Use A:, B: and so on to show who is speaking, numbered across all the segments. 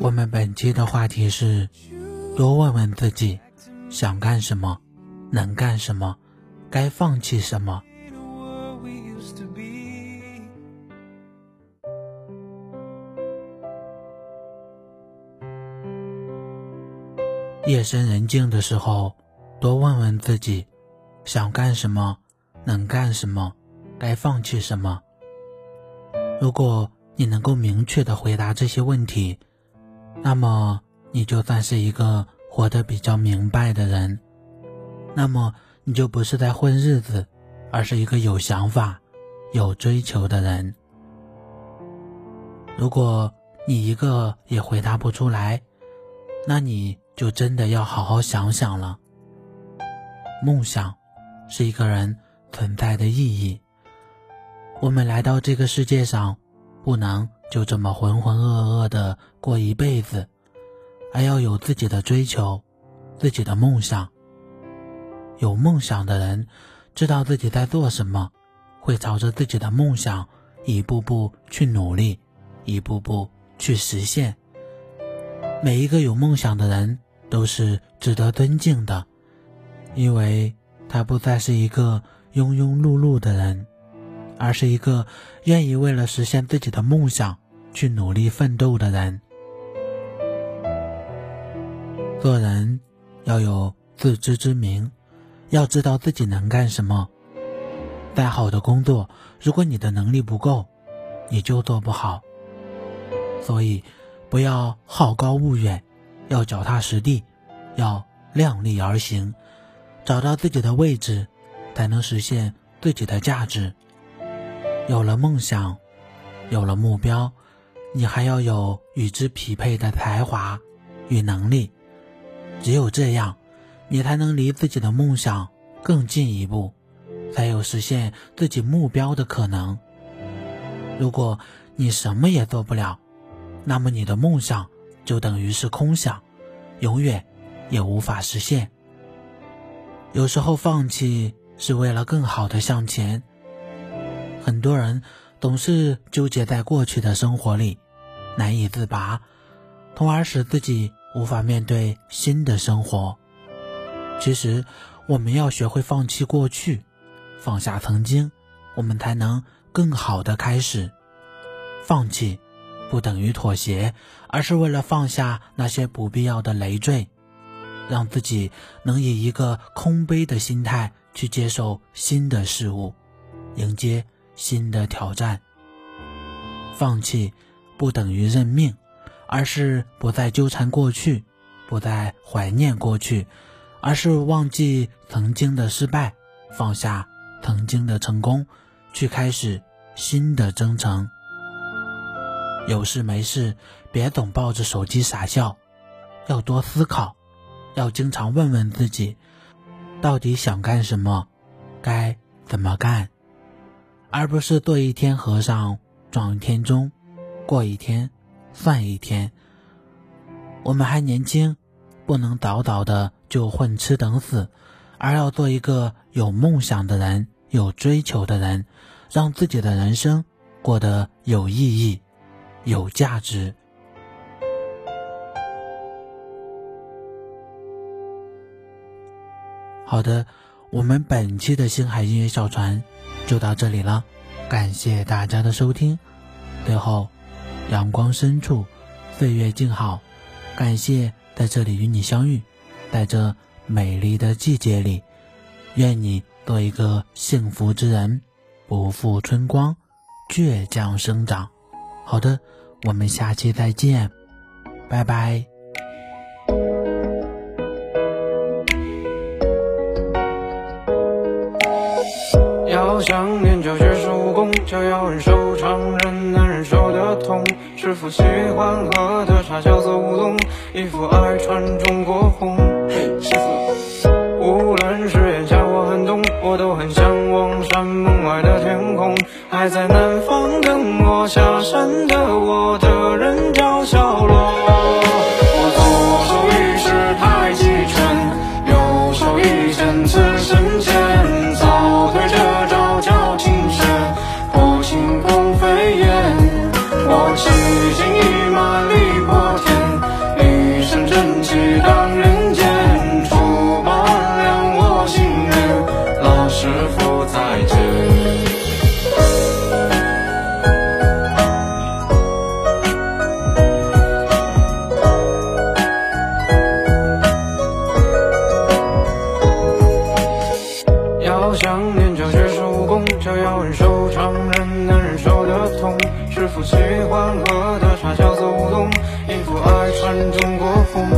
A: 我们本期的话题是：多问问自己，想干什么，能干什么，该放弃什么。夜深人静的时候，多问问自己，想干什么。能干什么，该放弃什么？如果你能够明确的回答这些问题，那么你就算是一个活得比较明白的人。那么你就不是在混日子，而是一个有想法、有追求的人。如果你一个也回答不出来，那你就真的要好好想想了。梦想是一个人。存在的意义。我们来到这个世界上，不能就这么浑浑噩噩的过一辈子，还要有自己的追求，自己的梦想。有梦想的人，知道自己在做什么，会朝着自己的梦想一步步去努力，一步步去实现。每一个有梦想的人都是值得尊敬的，因为他不再是一个。庸庸碌碌的人，而是一个愿意为了实现自己的梦想去努力奋斗的人。做人要有自知之明，要知道自己能干什么。再好的工作，如果你的能力不够，你就做不好。所以，不要好高骛远，要脚踏实地，要量力而行，找到自己的位置。才能实现自己的价值。有了梦想，有了目标，你还要有与之匹配的才华与能力。只有这样，你才能离自己的梦想更进一步，才有实现自己目标的可能。如果你什么也做不了，那么你的梦想就等于是空想，永远也无法实现。有时候放弃。是为了更好的向前。很多人总是纠结在过去的生活里，难以自拔，从而使自己无法面对新的生活。其实，我们要学会放弃过去，放下曾经，我们才能更好的开始。放弃不等于妥协，而是为了放下那些不必要的累赘，让自己能以一个空杯的心态。去接受新的事物，迎接新的挑战。放弃不等于认命，而是不再纠缠过去，不再怀念过去，而是忘记曾经的失败，放下曾经的成功，去开始新的征程。有事没事，别总抱着手机傻笑，要多思考，要经常问问自己。到底想干什么？该怎么干？而不是做一天和尚撞一天钟，过一天算一天。我们还年轻，不能早早的就混吃等死，而要做一个有梦想的人、有追求的人，让自己的人生过得有意义、有价值。好的，我们本期的星海音乐小船就到这里了，感谢大家的收听。最后，阳光深处，岁月静好，感谢在这里与你相遇，在这美丽的季节里，愿你做一个幸福之人，不负春光，倔强生长。好的，我们下期再见，拜拜。
B: 想念就去手武功，就要忍受常人难忍受的痛。师傅喜欢喝的茶叫做乌龙，衣服爱穿中国红。师傅，无论是炎夏或寒冬，我都很向往山门外的天空。还在南方等我下山的我的人叫小罗。我左手一式太极拳，右手一剑刺身前，喜欢喝的茶叫做乌龙，衣服爱穿中国风。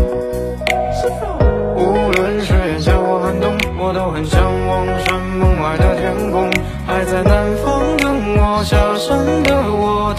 B: 无论是炎夏或寒冬，我都很向往山门外的天空。还在南方等我下山的我